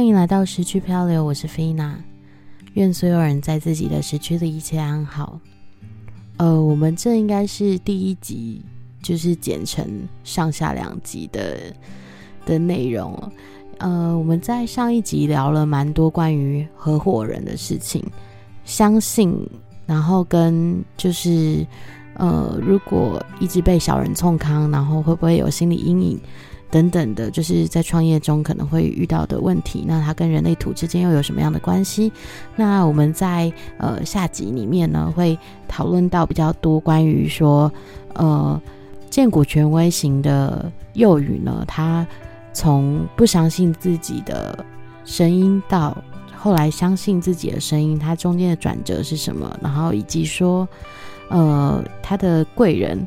欢迎来到时区漂流，我是菲娜。愿所有人在自己的时区里一切安好。呃，我们这应该是第一集，就是剪成上下两集的的内容。呃，我们在上一集聊了蛮多关于合伙人的事情，相信，然后跟就是呃，如果一直被小人冲康，然后会不会有心理阴影？等等的，就是在创业中可能会遇到的问题。那它跟人类图之间又有什么样的关系？那我们在呃下集里面呢，会讨论到比较多关于说，呃，建股权威型的幼语呢，他从不相信自己的声音到后来相信自己的声音，它中间的转折是什么？然后以及说，呃，他的贵人。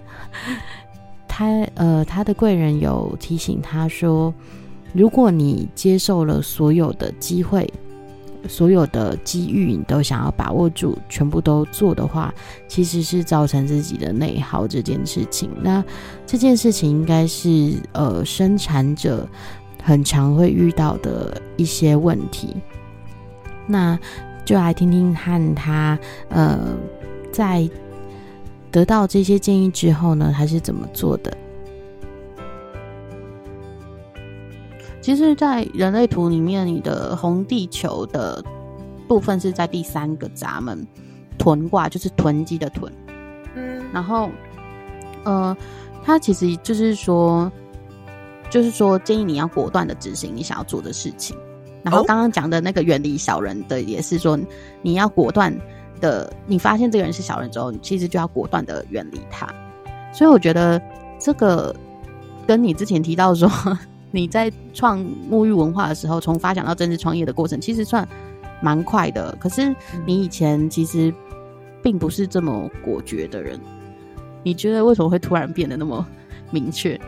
他呃，他的贵人有提醒他说，如果你接受了所有的机会，所有的机遇，你都想要把握住，全部都做的话，其实是造成自己的内耗这件事情。那这件事情应该是呃，生产者很常会遇到的一些问题。那就来听听看他呃，在。得到这些建议之后呢，他是怎么做的？其实，在人类图里面，你的红地球的部分是在第三个闸门屯卦，就是囤积的囤。嗯，然后，呃，他其实就是说，就是说建议你要果断的执行你想要做的事情。然后刚刚讲的那个远离小人的，也是说你要果断。的，你发现这个人是小人之后，你其实就要果断的远离他。所以我觉得这个跟你之前提到说 你在创沐浴文化的时候，从发想到正式创业的过程，其实算蛮快的。可是你以前其实并不是这么果决的人。你觉得为什么会突然变得那么明确？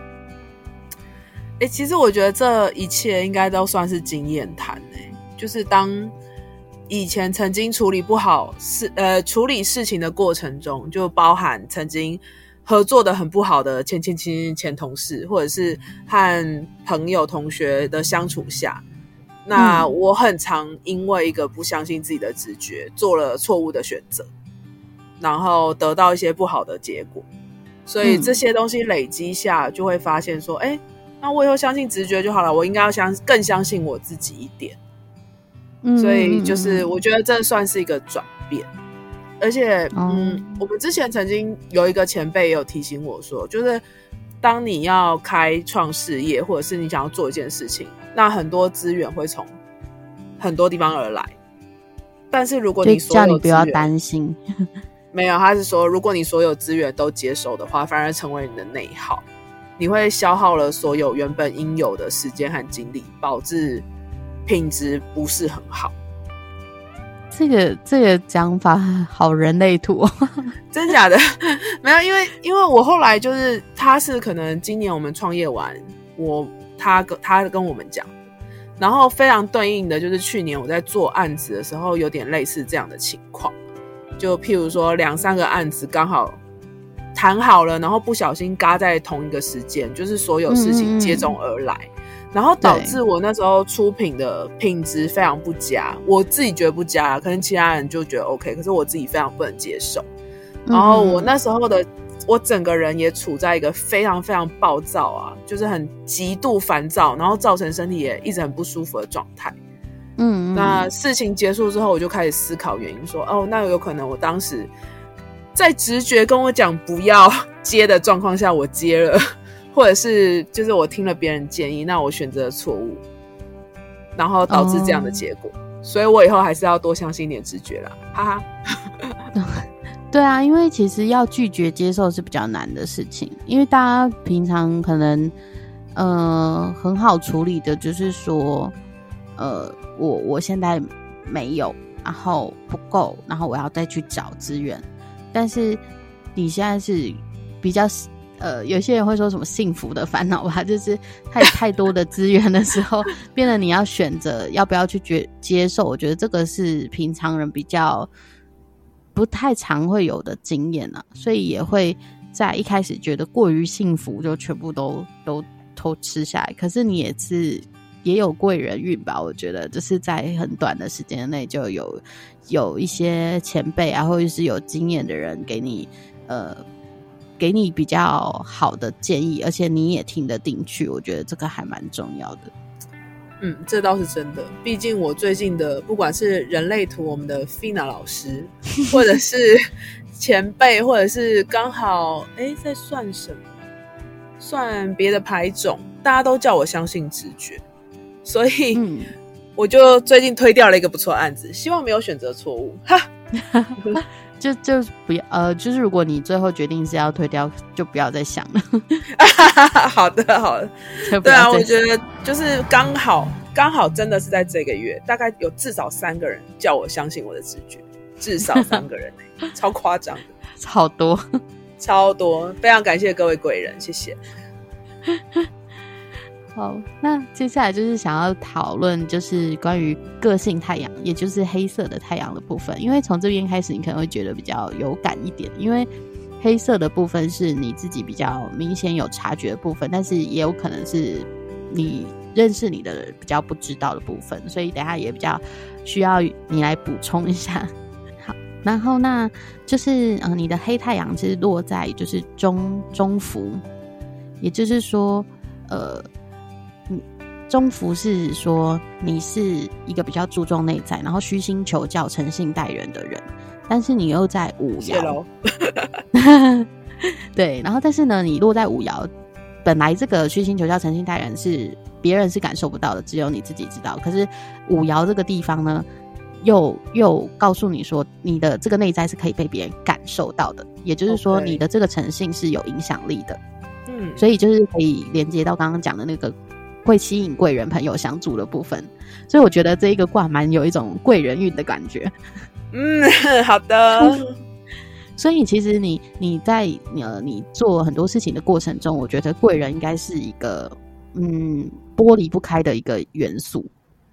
哎，其实我觉得这一切应该都算是经验谈诶，就是当。以前曾经处理不好事，呃，处理事情的过程中，就包含曾经合作的很不好的前前前前同事，或者是和朋友同学的相处下，那我很常因为一个不相信自己的直觉，做了错误的选择，然后得到一些不好的结果。所以这些东西累积下，就会发现说，哎，那我以后相信直觉就好了，我应该要相更相信我自己一点。所以就是，我觉得这算是一个转变，而且，嗯，我们之前曾经有一个前辈也有提醒我说，就是当你要开创事业，或者是你想要做一件事情，那很多资源会从很多地方而来，但是如果你所有不要担心，没有，他是说，如果你所有资源都接收的话，反而成为你的内耗，你会消耗了所有原本应有的时间和精力，导致。品质不是很好，这个这个讲法好人类图，真假的？没有，因为因为我后来就是他是可能今年我们创业完，我他跟他跟我们讲，然后非常对应的就是去年我在做案子的时候有点类似这样的情况，就譬如说两三个案子刚好谈好了，然后不小心嘎在同一个时间，就是所有事情接踵而来。然后导致我那时候出品的品质非常不佳，我自己觉得不佳，可能其他人就觉得 OK，可是我自己非常不能接受。然后我那时候的我整个人也处在一个非常非常暴躁啊，就是很极度烦躁，然后造成身体也一直很不舒服的状态。嗯，那事情结束之后，我就开始思考原因，说哦，那有可能我当时在直觉跟我讲不要接的状况下，我接了。或者是就是我听了别人建议，那我选择了错误，然后导致这样的结果，所以我以后还是要多相信一点直觉啦，哈哈。对啊，因为其实要拒绝接受是比较难的事情，因为大家平常可能呃很好处理的，就是说呃我我现在没有，然后不够，然后我要再去找资源，但是你现在是比较。呃，有些人会说什么幸福的烦恼吧，就是太太多的资源的时候，变得你要选择要不要去接接受。我觉得这个是平常人比较不太常会有的经验啊，所以也会在一开始觉得过于幸福，就全部都都偷吃下来。可是你也是也有贵人运吧。我觉得就是在很短的时间内就有有一些前辈啊，或者是有经验的人给你呃给你比较好的建议，而且你也听得进去。我觉得这个还蛮重要的。嗯，这倒是真的。毕竟我最近的不管是人类图，我们的 Fina 老师，或者是前辈，或者是刚好哎在算什么，算别的牌种，大家都叫我相信直觉，所以我就最近推掉了一个不错案子，希望没有选择错误。哈。就就不要呃，就是如果你最后决定是要推掉，就不要再想了。好的，好的。对啊，我觉得就是刚好刚好，真的是在这个月，大概有至少三个人叫我相信我的直觉，至少三个人，超夸张，的，好多，超多，非常感谢各位贵人，谢谢。好，那接下来就是想要讨论，就是关于个性太阳，也就是黑色的太阳的部分。因为从这边开始，你可能会觉得比较有感一点，因为黑色的部分是你自己比较明显有察觉的部分，但是也有可能是你认识你的比较不知道的部分，所以等下也比较需要你来补充一下。好，然后那就是呃，你的黑太阳是落在就是中中伏，也就是说呃。中福是说你是一个比较注重内在，然后虚心求教、诚信待人的人，但是你又在五爻，对，然后但是呢，你落在五爻，本来这个虚心求教、诚信待人是别人是感受不到的，只有你自己知道。可是五爻这个地方呢，又又告诉你说，你的这个内在是可以被别人感受到的，也就是说，你的这个诚信是有影响力的。嗯，所以就是可以连接到刚刚讲的那个。会吸引贵人朋友相助的部分，所以我觉得这一个卦蛮有一种贵人运的感觉。嗯，好的。所以其实你你在呃你做很多事情的过程中，我觉得贵人应该是一个嗯剥离不开的一个元素，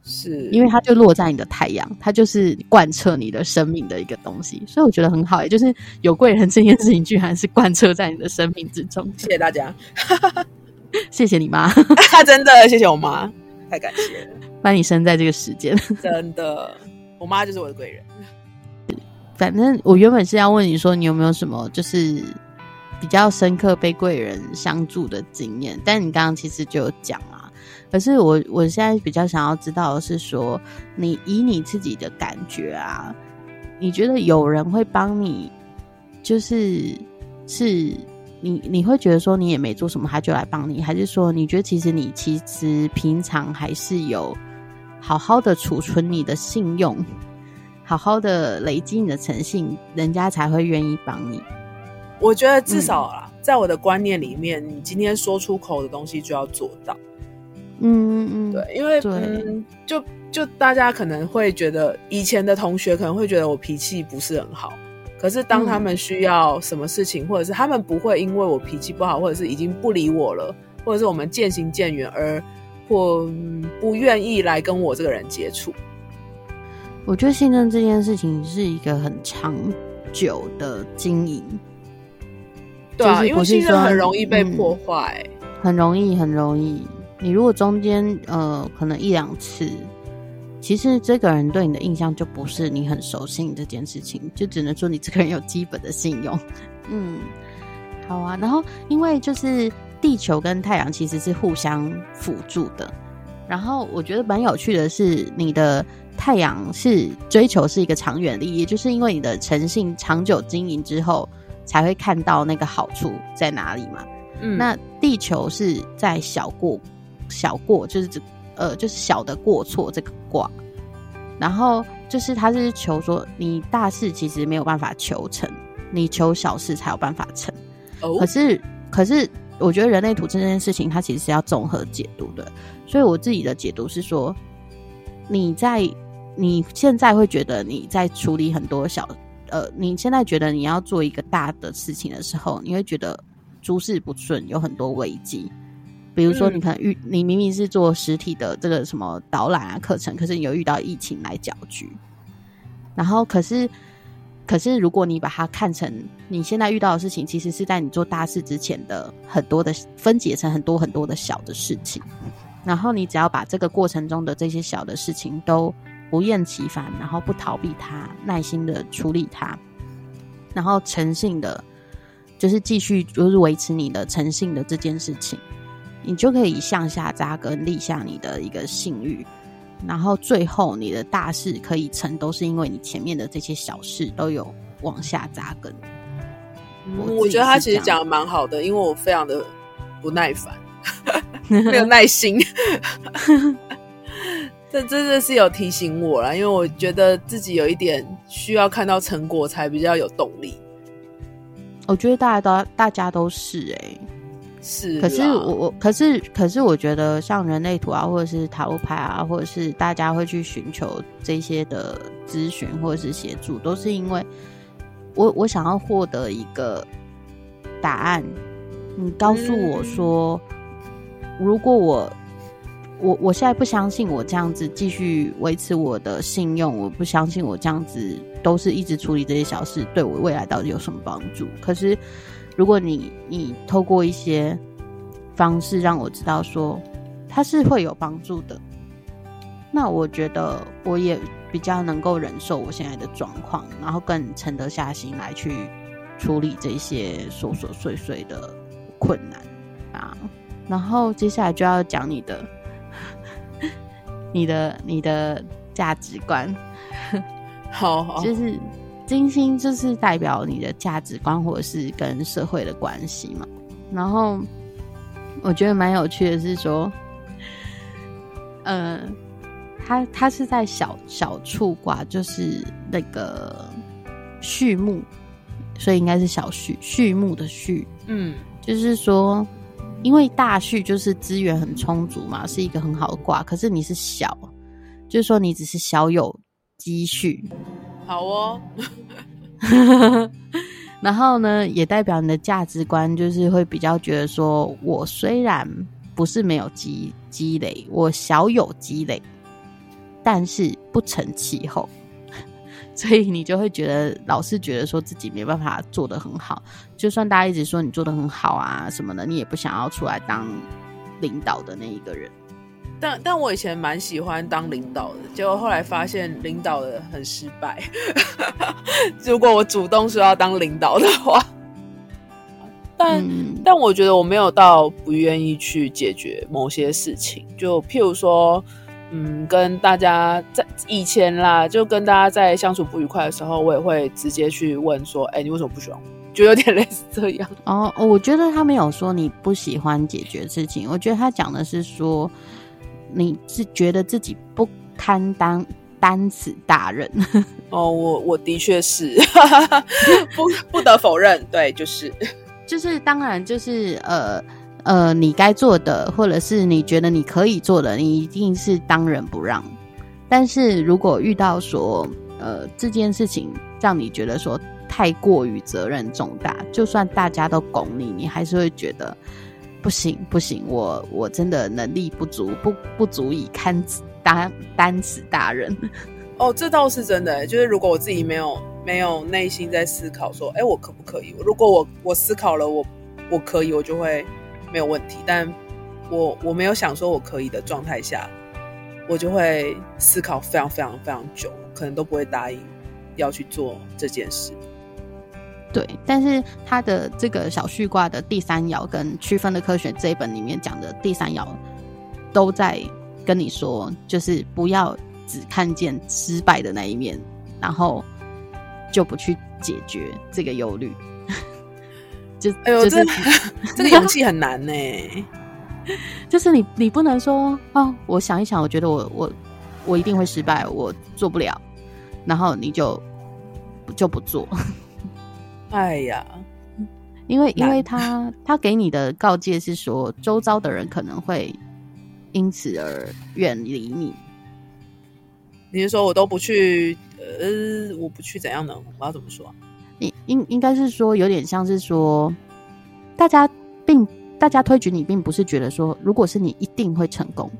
是因为它就落在你的太阳，它就是贯彻你的生命的一个东西。所以我觉得很好，也就是有贵人这件事情，居然是贯彻在你的生命之中。谢谢大家。谢谢你妈，真的谢谢我妈，太感谢了，把你生在这个时间，真的，我妈就是我的贵人。反正我原本是要问你说，你有没有什么就是比较深刻被贵人相助的经验？但你刚刚其实就有讲啊。可是我我现在比较想要知道的是说，你以你自己的感觉啊，你觉得有人会帮你，就是是。你你会觉得说你也没做什么，他就来帮你，还是说你觉得其实你其实平常还是有好好的储存你的信用，好好的累积你的诚信，人家才会愿意帮你。我觉得至少啊，在我的观念里面，你今天说出口的东西就要做到。嗯嗯嗯，对，因为嗯，就就大家可能会觉得以前的同学可能会觉得我脾气不是很好。可是，当他们需要什么事情，或者是他们不会因为我脾气不好，或者是已经不理我了，或者是我们渐行渐远而或不愿意来跟我这个人接触。我觉得信任这件事情是一个很长久的经营。对啊，因为信任很容易被破坏，很容易，很容易。你如果中间呃，可能一两次。其实这个人对你的印象就不是你很熟悉这件事情，就只能说你这个人有基本的信用。嗯，好啊。然后因为就是地球跟太阳其实是互相辅助的。然后我觉得蛮有趣的是，你的太阳是追求是一个长远利益，就是因为你的诚信长久经营之后，才会看到那个好处在哪里嘛。嗯，那地球是在小过小过，就是这。呃，就是小的过错这个卦，然后就是他是求说，你大事其实没有办法求成，你求小事才有办法成。哦，可是可是，我觉得人类图这件事情，它其实是要综合解读的。所以我自己的解读是说，你在你现在会觉得你在处理很多小，呃，你现在觉得你要做一个大的事情的时候，你会觉得诸事不顺，有很多危机。比如说，你可能遇你明明是做实体的这个什么导览啊课程，可是你又遇到疫情来搅局，然后可是可是如果你把它看成你现在遇到的事情，其实是在你做大事之前的很多的分解成很多很多的小的事情，然后你只要把这个过程中的这些小的事情都不厌其烦，然后不逃避它，耐心的处理它，然后诚信的，就是继续就是维持你的诚信的这件事情，你就可以向下扎根，立下你的一个信誉。然后最后你的大事可以成，都是因为你前面的这些小事都有往下扎根。我觉得他其实讲的蛮好的，因为我非常的不耐烦，没有耐心。这真的是有提醒我了，因为我觉得自己有一点需要看到成果才比较有动力。我觉得大家都大家都是哎。是，可是我我可是可是我觉得像人类图啊，或者是塔罗牌啊，或者是大家会去寻求这些的咨询或者是协助，都是因为我我想要获得一个答案。你告诉我说，如果我我我现在不相信我这样子继续维持我的信用，我不相信我这样子都是一直处理这些小事，对我未来到底有什么帮助？可是。如果你你透过一些方式让我知道说它是会有帮助的，那我觉得我也比较能够忍受我现在的状况，然后更沉得下心来去处理这些琐琐碎碎的困难啊。然后接下来就要讲你的、你的、你的价值观，好，就是。金星就是代表你的价值观，或者是跟社会的关系嘛。然后我觉得蛮有趣的是说，呃，它它是在小小处卦，就是那个畜牧，所以应该是小畜畜牧的畜。嗯，就是说，因为大序就是资源很充足嘛，是一个很好的卦。可是你是小，就是说你只是小有积蓄。好哦，然后呢，也代表你的价值观就是会比较觉得说，我虽然不是没有积积累，我小有积累，但是不成气候，所以你就会觉得老是觉得说自己没办法做得很好，就算大家一直说你做的很好啊什么的，你也不想要出来当领导的那一个人。但但我以前蛮喜欢当领导的，结果后来发现领导的很失败。如果我主动说要当领导的话，但但我觉得我没有到不愿意去解决某些事情。就譬如说，嗯，跟大家在以前啦，就跟大家在相处不愉快的时候，我也会直接去问说：“哎，你为什么不喜欢我？”就有点类似这样。哦，我觉得他没有说你不喜欢解决事情，我觉得他讲的是说。你是觉得自己不堪当担此大任？哦，我我的确是，不不得否认，对，就是，就是当然就是呃呃，你该做的，或者是你觉得你可以做的，你一定是当仁不让。但是如果遇到说呃这件事情让你觉得说太过于责任重大，就算大家都拱你，你还是会觉得。不行不行，我我真的能力不足，不不足以堪担担此大任。哦，这倒是真的，就是如果我自己没有没有内心在思考说，哎，我可不可以？如果我我思考了，我我可以，我就会没有问题。但我我没有想说我可以的状态下，我就会思考非常非常非常久，可能都不会答应要去做这件事。对，但是他的这个小序卦的第三爻跟区分的科学这一本里面讲的第三爻，都在跟你说，就是不要只看见失败的那一面，然后就不去解决这个忧虑。就哎呦，这这个 勇气很难呢。就是你你不能说哦，我想一想，我觉得我我我一定会失败，我做不了，然后你就就不做。哎呀，因为因为他 他给你的告诫是说，周遭的人可能会因此而远离你。你是说我都不去？呃，我不去怎样呢？我要怎么说？应应应该是说，有点像是说，大家并大家推举你，并不是觉得说，如果是你一定会成功，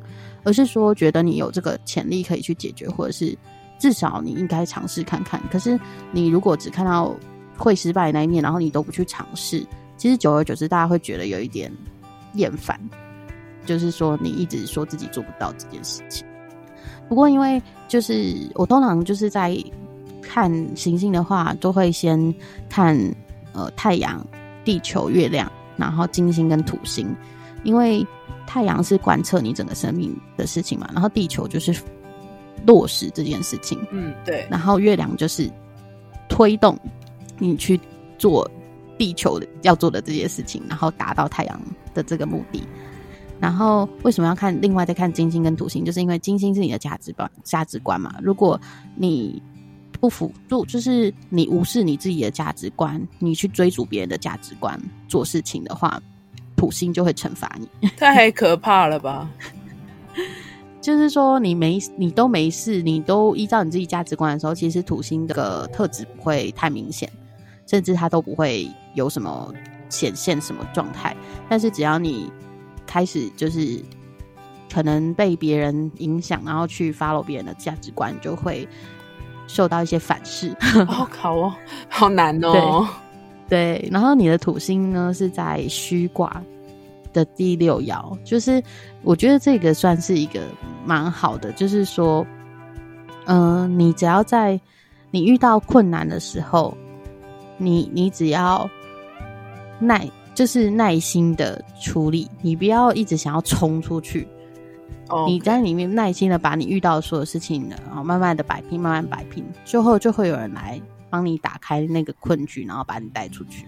而是说觉得你有这个潜力可以去解决，或者是至少你应该尝试看看。可是你如果只看到。会失败的那一面，然后你都不去尝试，其实久而久之，大家会觉得有一点厌烦。就是说你一直说自己做不到这件事情。不过因为就是我通常就是在看行星的话，都会先看呃太阳、地球、月亮，然后金星跟土星，因为太阳是贯彻你整个生命的事情嘛，然后地球就是落实这件事情，嗯，对，然后月亮就是推动你去做地球要做的这些事情，然后达到太阳的这个目的。然后为什么要看另外再看金星跟土星？就是因为金星是你的价值观价值观嘛。如果你不辅助，就是你无视你自己的价值观，你去追逐别人的价值观做事情的话，土星就会惩罚你。太可怕了吧？就是说，你没你都没事，你都依照你自己价值观的时候，其实土星的特质不会太明显，甚至它都不会有什么显现什么状态。但是只要你开始就是可能被别人影响，然后去 follow 别人的价值观，就会受到一些反噬。好考哦，好难哦。对，然后你的土星呢是在虚卦。的第六爻，就是我觉得这个算是一个蛮好的，就是说，嗯，你只要在你遇到困难的时候，你你只要耐，就是耐心的处理，你不要一直想要冲出去，你在里面耐心的把你遇到的所有事情，然后慢慢的摆平，慢慢摆平，最后就会有人来帮你打开那个困局，然后把你带出去。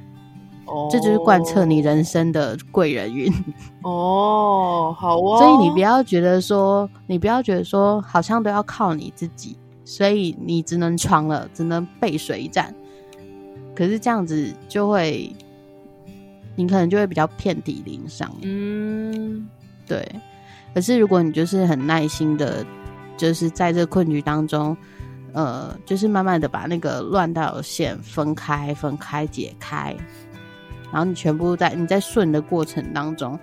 哦这就是贯彻你人生的贵人运 哦，好哦。所以你不要觉得说，你不要觉得说，好像都要靠你自己，所以你只能闯了，只能背水一战。可是这样子就会，你可能就会比较遍体鳞伤。嗯，对。可是如果你就是很耐心的，就是在这困局当中，呃，就是慢慢的把那个乱道线分开、分开、解开。然后你全部在你在顺的过程当中，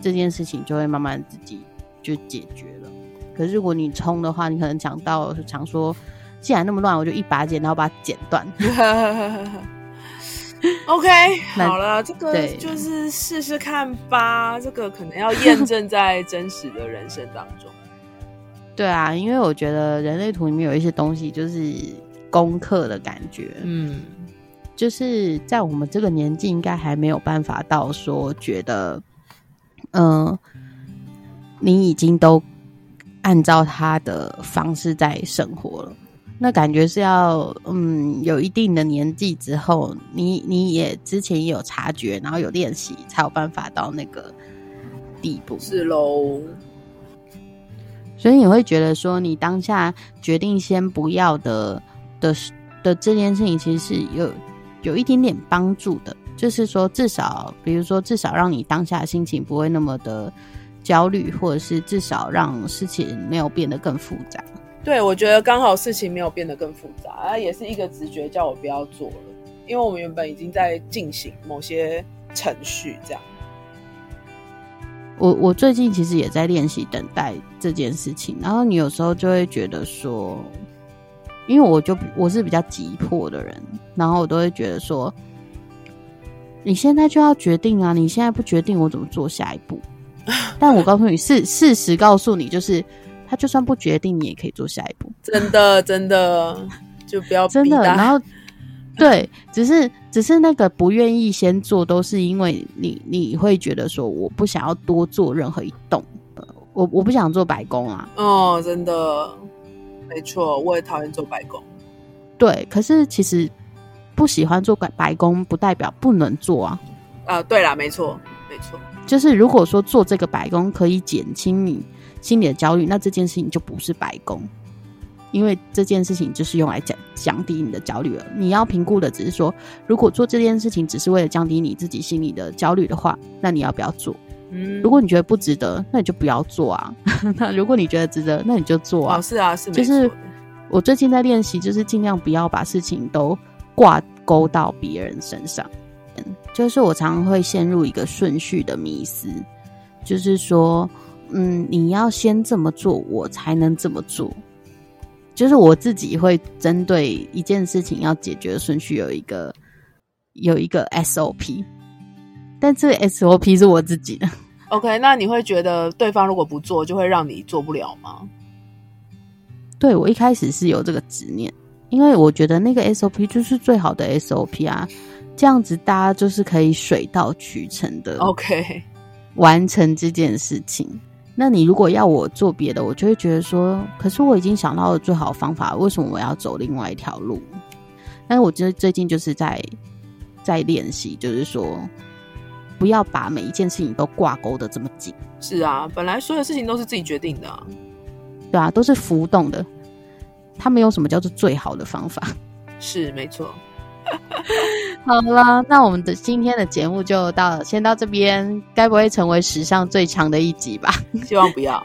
这件事情就会慢慢自己就解决了。可是如果你冲的话，你可能想到想说，既然那么乱，我就一把剪，然后把它剪断。OK，好了，这个就是试试看吧。这个可能要验证在真实的人生当中。对啊，因为我觉得人类图里面有一些东西就是功课的感觉。嗯。就是在我们这个年纪，应该还没有办法到说觉得，嗯，你已经都按照他的方式在生活了。那感觉是要，嗯，有一定的年纪之后，你你也之前也有察觉，然后有练习，才有办法到那个地步。是喽。所以你会觉得说，你当下决定先不要的的的这件事情，其实是有。有一点点帮助的，就是说，至少，比如说，至少让你当下心情不会那么的焦虑，或者是至少让事情没有变得更复杂。对，我觉得刚好事情没有变得更复杂，啊，也是一个直觉叫我不要做了，因为我们原本已经在进行某些程序，这样。我我最近其实也在练习等待这件事情，然后你有时候就会觉得说。因为我就我是比较急迫的人，然后我都会觉得说，你现在就要决定啊！你现在不决定，我怎么做下一步？但我告诉你，事事实告诉你，就是他就算不决定，你也可以做下一步。真的，真的，就不要真的。然后，对，只是只是那个不愿意先做，都是因为你你会觉得说，我不想要多做任何一动，我我不想做白工啊。哦，真的。没错，我也讨厌做白工。对，可是其实不喜欢做白白工，不代表不能做啊。啊，对啦，没错，没错。就是如果说做这个白工可以减轻你心理的焦虑，那这件事情就不是白工，因为这件事情就是用来降降低你的焦虑了。你要评估的只是说，如果做这件事情只是为了降低你自己心里的焦虑的话，那你要不要做？如果你觉得不值得，那你就不要做啊。那如果你觉得值得，那你就做啊。是啊，是。就是我最近在练习，就是尽量不要把事情都挂钩到别人身上。就是我常常会陷入一个顺序的迷思，就是说，嗯，你要先这么做，我才能这么做。就是我自己会针对一件事情要解决的顺序有一个有一个 SOP，但这个 SOP 是我自己的。OK，那你会觉得对方如果不做，就会让你做不了吗？对我一开始是有这个执念，因为我觉得那个 SOP 就是最好的 SOP 啊，这样子大家就是可以水到渠成的 OK，完成这件事情。那你如果要我做别的，我就会觉得说，可是我已经想到了最好的方法，为什么我要走另外一条路？但是我觉得最近就是在在练习，就是说不要把每一件事情都挂钩的这么紧。是啊，本来所有事情都是自己决定的，对啊，都是浮动的，它没有什么叫做最好的方法。是没错。好了，那我们的今天的节目就到先到这边，该不会成为史上最长的一集吧？希望不要。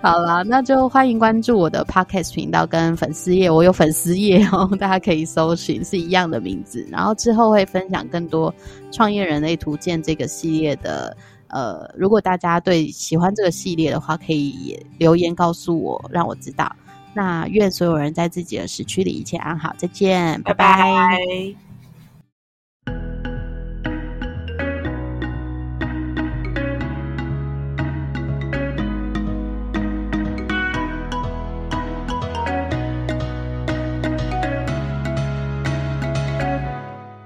好了，那就欢迎关注我的 podcast 频道跟粉丝页，我有粉丝页哦，大家可以搜寻是一样的名字。然后之后会分享更多创业人类图鉴这个系列的。呃，如果大家对喜欢这个系列的话，可以留言告诉我，让我知道。那愿所有人在自己的时区里一切安好，再见，拜拜。